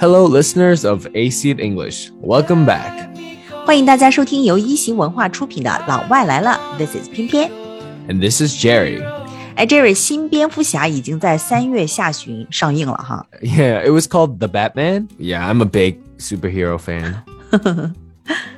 Hello, listeners of AC English. Welcome back. 欢迎大家收听由一席文化出品的《老外来了》，This is 翩翩，and this is Jerry. 哎，Jerry，新蝙蝠侠已经在三月下旬上映了哈。Yeah, it was called The Batman. Yeah, I'm a big superhero fan.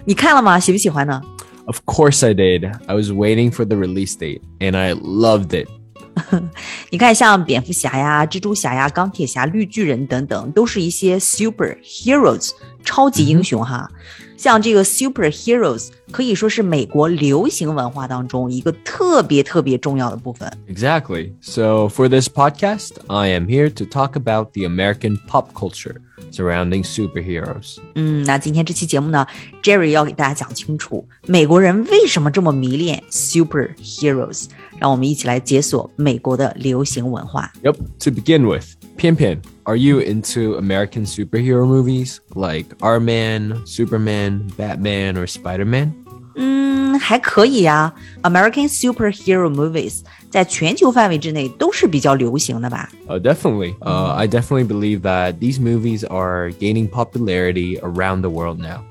你看了吗？喜不喜欢呢？Of course I did. I was waiting for the release date, and I loved it. 你看，像蝙蝠侠呀、蜘蛛侠呀、钢铁侠、绿巨人等等，都是一些 superheroes 超级英雄哈。像这个 superheroes 可以说是美国流行文化当中一个特别特别重要的部分。 Exactly. So, for this podcast, I am here to talk about the American pop culture surrounding superheroes. 嗯，那今天这期节目呢，Jerry 要给大家讲清楚美国人为什么这么迷恋 superheroes，让我们一起来解锁美国的流行文化。 Yep. To begin with, Pian Pian, are you into American superhero movies like Our Man, Superman, Batman, or Spider Man? 嗯， 还可以呀、American superhero movies 在全球范围之内都是比较流行的吧？ Oh, definitely. Uh, I definitely believe that these movies are gaining popularity around the world now.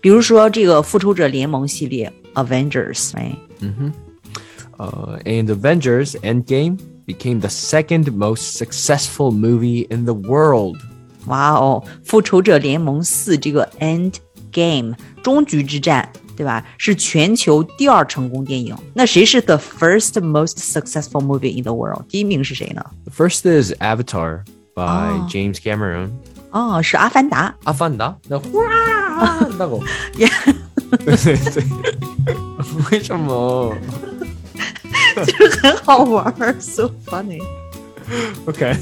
比如说这个复仇者联盟系列 Avengers，哎， Uh, and Avengers Endgame became the second most successful movie in the world. 哇哦，复仇者联盟四这个 End Game 终局之战， 对吧？是全球第二成功电影。那谁是 the first most successful movie in the world？第一名是谁呢？ The first is Avatar by James Cameron. 哦，是《阿凡达》。 Afanda? No. 那个。为什么？就是很好玩儿，so funny。 Okay.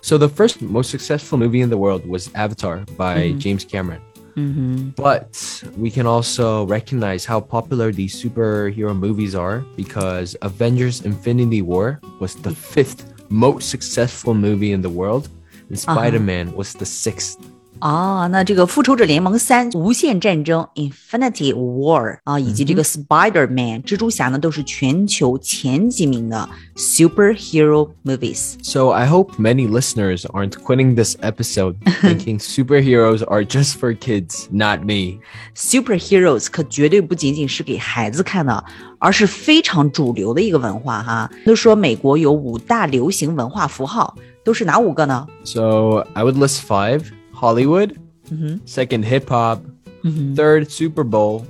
So the first most successful movie in the world was Avatar by James Cameron. Mm-hmm. But we can also recognize how popular these superhero movies are because Avengers Infinity War was the fifth most successful movie in the world, and uh-huh. Spider Man was the sixth. 啊，那这个《复仇者联盟三：无限战争》（Infinity War） 啊，以及这个 Spider-Man 蜘蛛侠呢，都是全球前几名的 superhero movies。 So I hope many listeners aren't quitting this episode thinking superheroes are just for kids, not me. superheroes 可绝对不仅仅是给孩子看的，而是非常主流的一个文化哈。都说美国有五大流行文化符号，都是哪五个呢？ So I would list five Hollywood, second hip hop, third Super Bowl,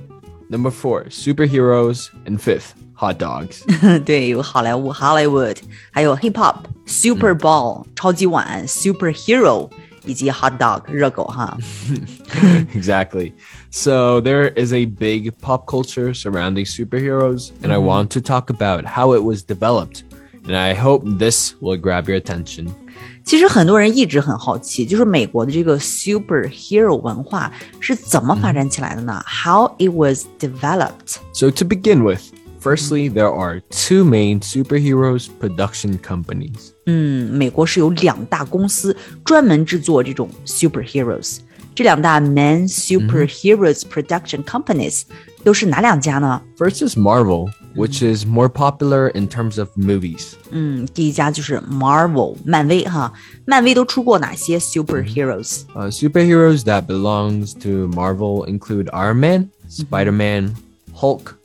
number four superheroes, and fifth hot dogs. 对，有好莱坞 Hollywood，还有 Hip Hop、Super Bowl、超级碗 Superhero，以及 Hot Dog 热狗哈。 exactly. So there is a big pop culture surrounding superheroes, and I want to talk about how it was developed. And I hope this will grab your attention. 其实很多人一直很好奇，就是美国的这个 superhero 文化是怎么发展起来的呢、h o w it was developed？ So to begin with, firstly, there are two main superheroes production companies. 嗯，美国是有两大公司专门制作这种 superheroes。这两大 main superheroes production companies 都是哪两家呢？ First is Marvel, which is more popular in terms of movies. 嗯，第一家就是 Marvel，漫威哈。漫威都出过哪些 superheroes？ Uh, superheroes that belongs to Marvel include Iron Man, Spider-Man, Hulk,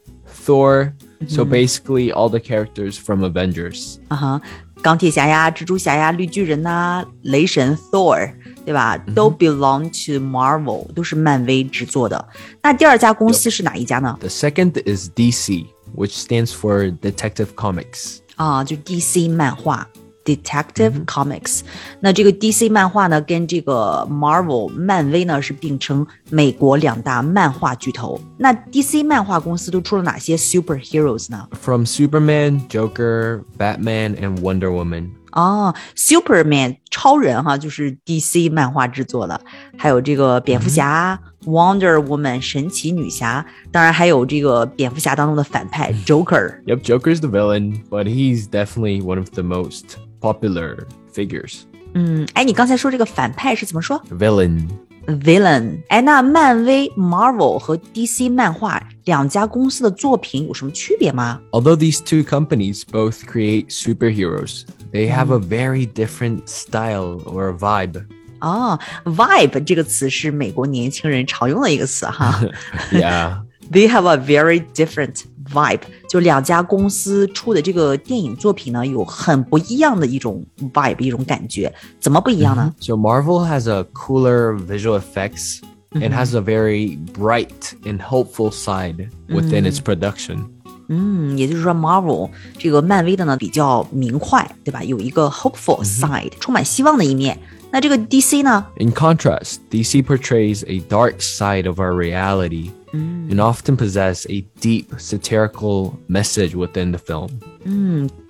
Thor. So basically all the characters from Avengers. 啊哈，钢铁侠呀、蜘蛛侠呀、绿巨人呐、雷神 Thor，对吧？都 belong to Marvel，都是漫威制作的。那第二家公司是哪一家呢？ The second is DC, which stands for Detective Comics. 啊，就 DC 漫画。Detective Comics，、那这个 DC 漫画呢，跟这个 Marvel 漫威呢是并称美国两大漫画巨头。那 DC 漫画公司都出了哪些 superheroes 呢？ From Superman, Joker, Batman, and Wonder Woman. 哦，Superman 超人哈，就是 DC 漫画制作的，还有这个蝙蝠侠、 Wonder Woman 神奇女侠，当然还有这个蝙蝠侠当中的反派 Joker。 Yep, Joker's the villain, but he's definitely one of the most popular figures. 嗯，哎，你刚才说这个反派是怎么说 Villain. ？Villain。哎，那漫威 Marvel 和 DC 漫画两家公司的作品有什么区别吗？ Although these two companies both create superheroes, they have a very different style or vibe. 哦，vibe 这个词是美国年轻人常用的一个词哈。 Yeah. They have a very different vibe，就两家公司出的这个电影作品呢，有很不一样的一种 vibe，一种感觉。怎么不一样呢？ So Marvel has a cooler visual effects and has a very bright and hopeful side within its production. 嗯，也就是说，Marvel 这个漫威的呢比较明快，对吧？有一个 hopeful side，、充满希望的一面。 那这个 DC 呢？ In contrast, DC portrays a dark side of our reality and often possess a deep satirical message within the film.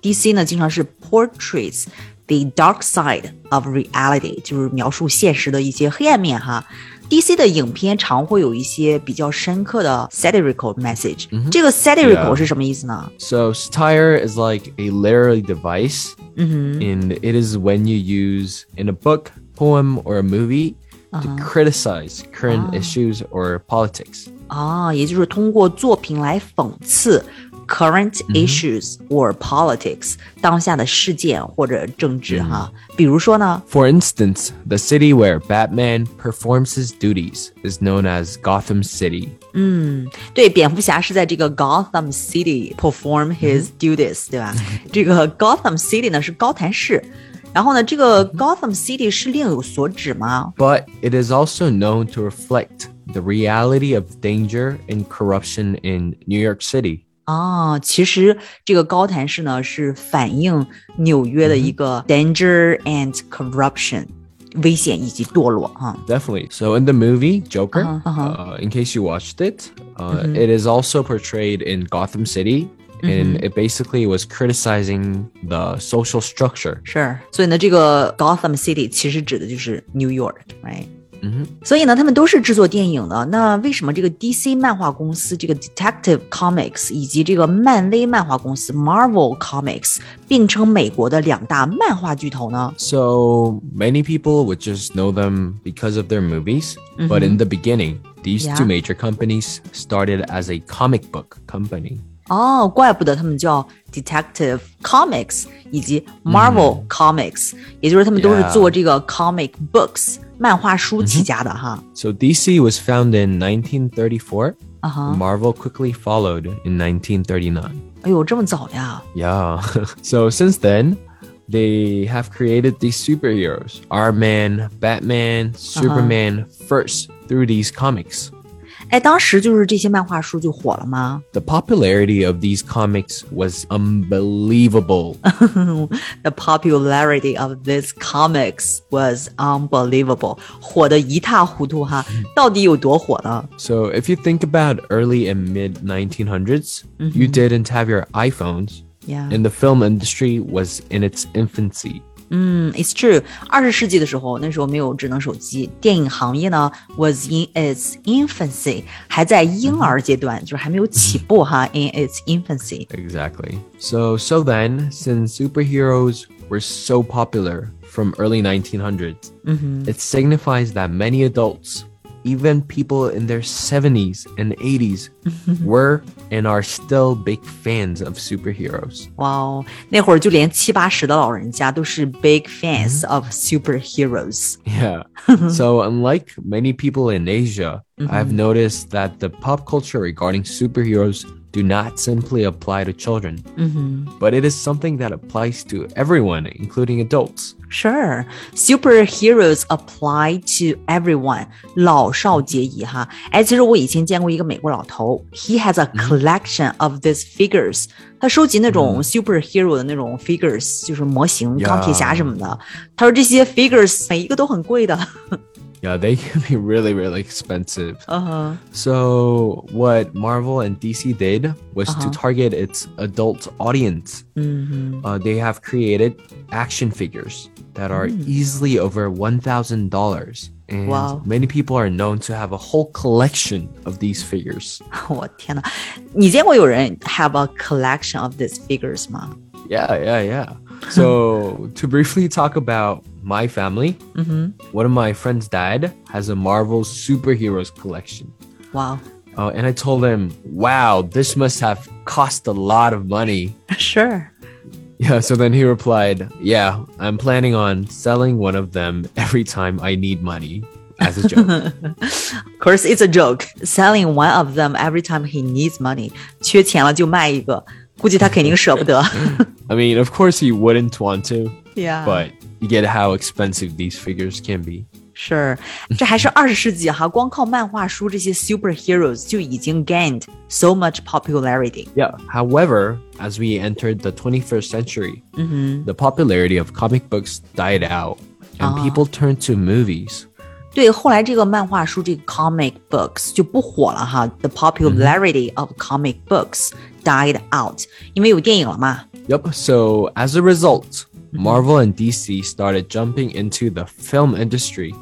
DC 呢，经常是 portrays the dark side of reality，就是描述现实的一些黑暗面哈。DC 的影片常会有一些比较深刻的 satirical message。这个 satirical Yeah 是什么意思呢？ So satire is like a literary device, and it is when you use in a book, poem, or a movie to criticize current issues or politics. 啊，也就是通过作品来讽刺 current issues or politics 当下的事件或者政治哈。比如说呢， For instance, the city where Batman performs his duties is known as Gotham City. 对，蝙蝠侠是在这个 Gotham City perform his duties，、对吧？这个 Gotham City 呢是高谭市，然后呢，这个 Gotham City 是另有所指吗？ But it is also known to reflect the reality of danger and corruption in New York City. 啊，其实这个高谭市呢是反映纽约的一个 danger and corruption，危险以及堕落啊。 Definitely. So in the movie Joker, Uh-huh, uh-huh. uh, in case you watched it, uh, it is also portrayed in Gotham City, and it basically was criticizing the social structure. 是，所以呢，这个 Gotham City 其实指的就是 New York，right？ 嗯所以呢，他们都是制作电影的。那为什么这个 DC 漫画公司、这个 Detective Comics 以及这个漫威漫画公司 Marvel Comics 并称美国的两大漫画巨头呢？ So many people would just know them because of their movies, but in the beginning, these Yeah. two major companies started as a comic book company. 哦，怪不得他们叫 Detective Comics 以及 Marvel comic books 漫画书起家的哈。So DC was founded in 1934. Uh -huh. Marvel quickly followed in 1939. 哎呦，这么早呀？Yeah. so since then, they have created these superheroes: Iron Man, Batman, Superman, uh -huh. first through these comics. 哎，当时就是这些漫画书就火了吗？ The popularity of these comics was unbelievable. The popularity of these comics was unbelievable，火得一塌糊涂哈。到底有多火呢？ so if you think about early and mid 1900s, you didn't have your iPhones, Yeah. and the film industry was in its infancy. 嗯，It's true。二十世纪的时候，那时候没有智能手机，电影行业呢 was in its infancy，还在婴儿阶段，就是还没有起步哈。In its infancy。 Exactly. So so then, since superheroes were so popular from early 1900s, it signifies that many adults, even people in their 70s and 80s, were and are still big fans of superheroes. 哇哦，那会儿就连七八十的老人家都是 big fans of superheroes。 Yeah. so unlike many people in Asia, I've noticed that the pop culture regarding superheroes do not simply apply to children, but it is something that applies to everyone, including adults. Sure, superheroes apply to everyone，老少皆宜哈。哎，其实我以前见过一个美国老头，he has a collection of these figures，他收集那种 superhero 的那种 figures，就是模型， Yeah 钢铁侠什么的。他说这些 figures 每一个都很贵的。 Yeah, they can be really, really expensive. 嗯哼， So, what Marvel and DC did was to target its adult audience. Uh, they have created action figures that are easily over $1,000. And Wow. many people are known to have a whole collection of these figures. 我天呐，你见过有人 have a collection of these figures 吗？ Yeah, yeah, yeah. So, to briefly talk about my family, one of my friend's dad has a Marvel superheroes collection. 哇、 Uh, and I told him, wow, this must have cost a lot of money. Sure. Yeah, so then he replied, Yeah, I'm planning on selling one of them every time I need money. As a joke. of course, it's a joke. Selling one of them every time he needs money. 缺钱了就卖一个，估计他肯定舍不得。 I mean, of course he wouldn't want to, yeah. but you get how expensive these figures can be. 是，这还是二十世纪哈，光靠漫画书这些 superheroes 就已经 gained so much popularity。 Yeah. However, as we entered the 21st century, the popularity of comic books died out and people turned to movies. 对，后来这个漫画书这个 comic books 就不火了哈，the popularity of comic books died out，因为有电影了嘛。 Yep. So as a result, Marvel and DC started jumping into the film industry,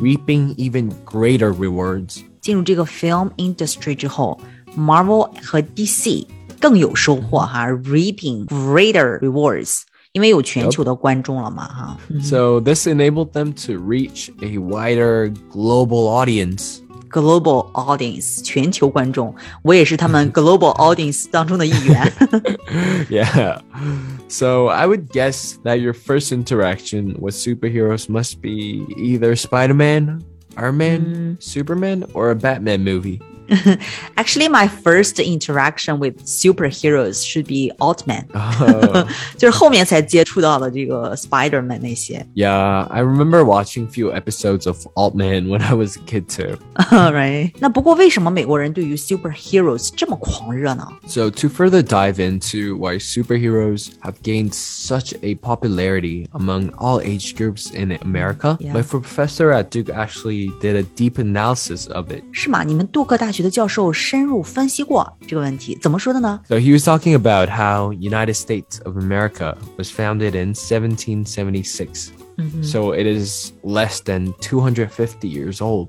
reaping even greater rewards. 进入这个 film industry 之后，Marvel 和 DC 更有收获哈，reaping greater rewards，因为有全球的观众了嘛哈。 So this enabled them to reach a wider global audience. Global audience，全球观众，我也是他们 global audience 当中的一员。 Yeah. So I would guess that your first interaction with superheroes must be either Spider-Man, Iron Man, Superman, or a Batman movie. Actually, my first interaction with superheroes should be Altman，、 Oh, 就是后面才接触到的这个 Spider-Man 那些。 yeah, I remember watching few episodes of Altman when I was a kid too. right？那不过为什么美国人对于 superheroes 这么狂热呢？ So to further dive into why superheroes have gained such a popularity among all age groups in America, Yeah. my professor at Duke actually did a deep analysis of it. 是吗？你们杜克大 学的教授深入分析过这个问题，怎么说的呢？ So he was talking about how United States of America was founded in 1776. So it is less than 250 years old.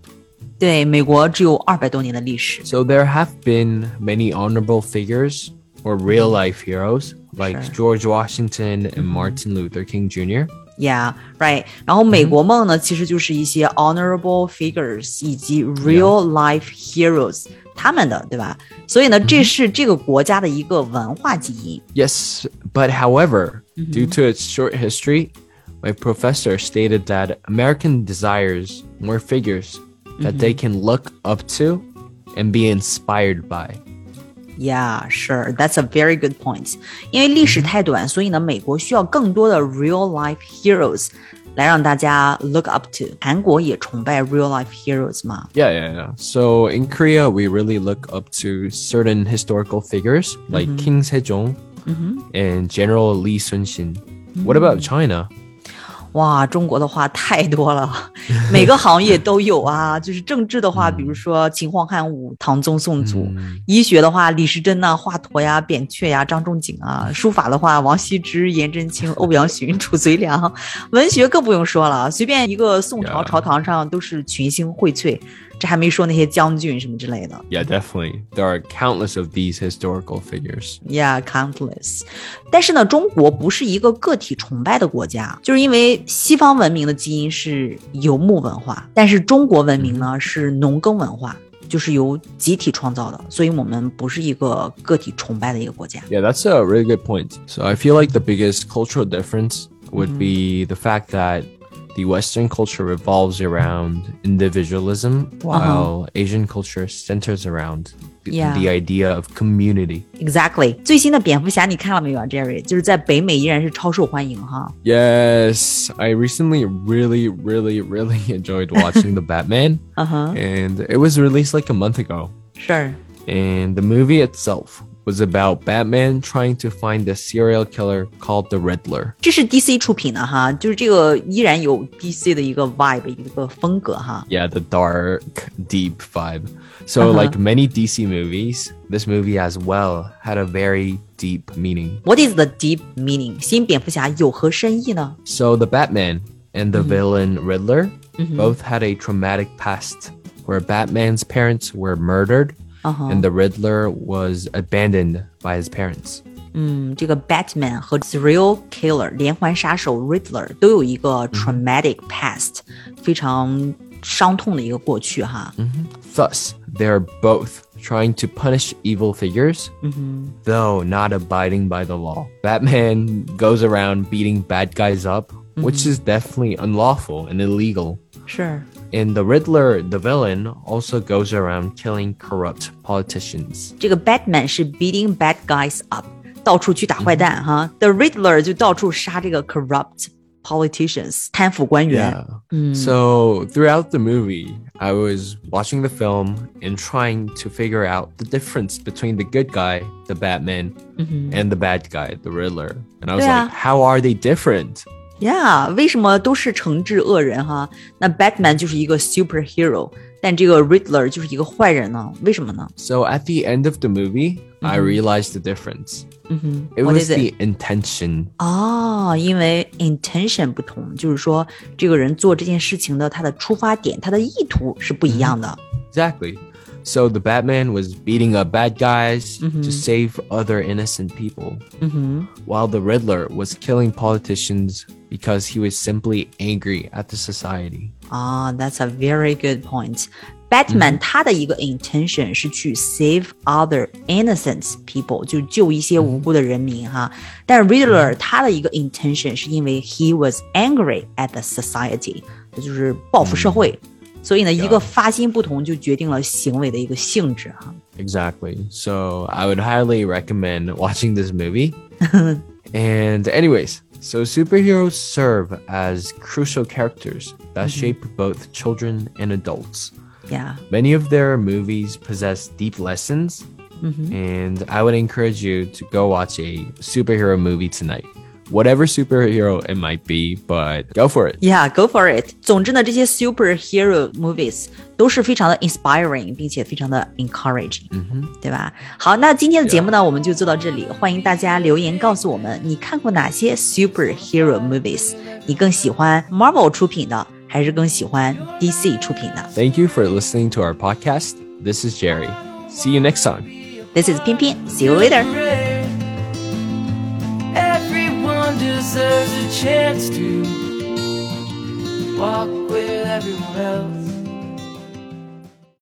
对，美国只有二百多年的历史。 So there have been many honorable figures or real life heroes like Sure. George Washington and Martin Luther King Jr. Yeah, right. 然后美国梦呢，其实就是一些 honorable figures 以及 real life heroes 他们的，对吧？所以呢，这是这个国家的一个文化基因。 Yes, but however, due to its short history, my professor stated that American desires more figures that they can look up to and be inspired by. Yeah, sure. That's a very good point. 因为历史太短，所以呢，美国需要更多的 real life heroes 来让大家 look up to。韩国也崇拜 real life heroes 嘛？ Yeah, yeah, yeah. So in Korea, we really look up to certain historical figures like King Sejong and General Lee Sun-shin. What about China? 哇，中国的话太多了，每个行业都有啊。就是政治的话，比如说秦皇汉武、唐宗宋祖；医学的话，李时珍呐、华佗呀、扁鹊呀、张仲景啊；书法的话，王羲之、颜真卿、欧阳询、褚遂良；文学更不用说了，随便一个宋朝朝堂上都是群星荟萃。这还没说那些将军什么之类的。 Yeah, definitely. There are countless of these historical figures. Yeah, countless。但是呢，中国不是一个个体崇拜的国家，就是因为西方文明的基因是游牧文化，但是中国文明呢是农耕文化，就是由集体创造的，所以我们不是一个个体崇拜的一个国家。 Yeah, that's a really good point. So I feel like the biggest cultural difference would be the fact that the Western culture revolves around individualism, while Asian culture centers around the, Yeah. the idea of community. Exactly。最新的蝙蝠侠你看了没有啊，Jerry？就是在北美依然是超受欢迎哈。 Yes, I recently really, really, really enjoyed watching The Batman, 嗯哼， and it was released like a month ago. 是。 And the movie itself was about Batman trying to find a serial killer called the Riddler. 这是 DC 出品的哈，就是这个依然有 DC 的一个 vibe，一个风格哈。 Yeah, the dark, deep vibe. So, like many DC movies, this movie as well had a very deep meaning. What is the deep meaning？新蝙蝠侠有何深意呢？ So, the Batman and the villain Riddler both had a traumatic past where Batman's parents were murdered and the Riddler was abandoned by his parents. 嗯，这个 Batman 和 serial killer 连环杀手 Riddler 都有一个 traumatic past，、非常伤痛的一个过去哈。 Thus, they're both trying to punish evil figures, though not abiding by the law. Batman goes around beating bad guys up, which is definitely unlawful and illegal. 是 And the Riddler, the villain, also goes around killing corrupt politicians. 这个 Batman 是 beating bad guys up，到处去打坏蛋哈。The Riddler 就到处杀这个 corrupt politicians，贪腐官员。 Yeah. So throughout the movie, I was watching the film and trying to figure out the difference between the good guy, the Batman, and the bad guy, the Riddler. And I was Yeah. like, how are they different? Yeah，为什么都是惩治恶人哈？那 Batman 就是一个 superhero，但这个 Riddler 就是一个坏人呢？为什么呢？ So at the end of the movie, I realized the difference. It What was is it? the intention. 哦，因为 intention 不同，就是说这个人做这件事情的他的出发点、他的意图是不一样的。 Exactly. So the Batman was beating up bad guys to save other innocent people, while the Riddler was killing politicians because he was simply angry at the society. 啊、t h a t s a very good point. Batman 他的一个 intention 是去 save other innocent people，就救一些无辜的人民哈。但是 Riddler 他的一个 intention 是因为 he was angry at the society，这就是报复社会。所以呢，一个发心不同，就决定了行为的一个性质哈。 Exactly. So I would highly recommend watching this movie. and, anyways, so superheroes serve as crucial characters that mm-hmm. shape both children and adults. Yeah. Many of their movies possess deep lessons, mm-hmm. and I would encourage you to go watch a superhero movie tonight Whatever superhero it might be, but go for it. Yeah, go for it. 总之呢，这些 superhero movies 都是非常的 inspiring，并且非常的 encouraging，嗯对吧？好，那今天的节目呢，我们就做到这里。欢迎大家留言告诉我们，你看过哪些 superhero movies？你更喜欢 Marvel 出品的，还是更喜欢 DC 出品的 Thank you for listening to our podcast. This is Jerry. See you next time. ？This is 偏偏，See you later。 Deserves a chance to walk with everyone else.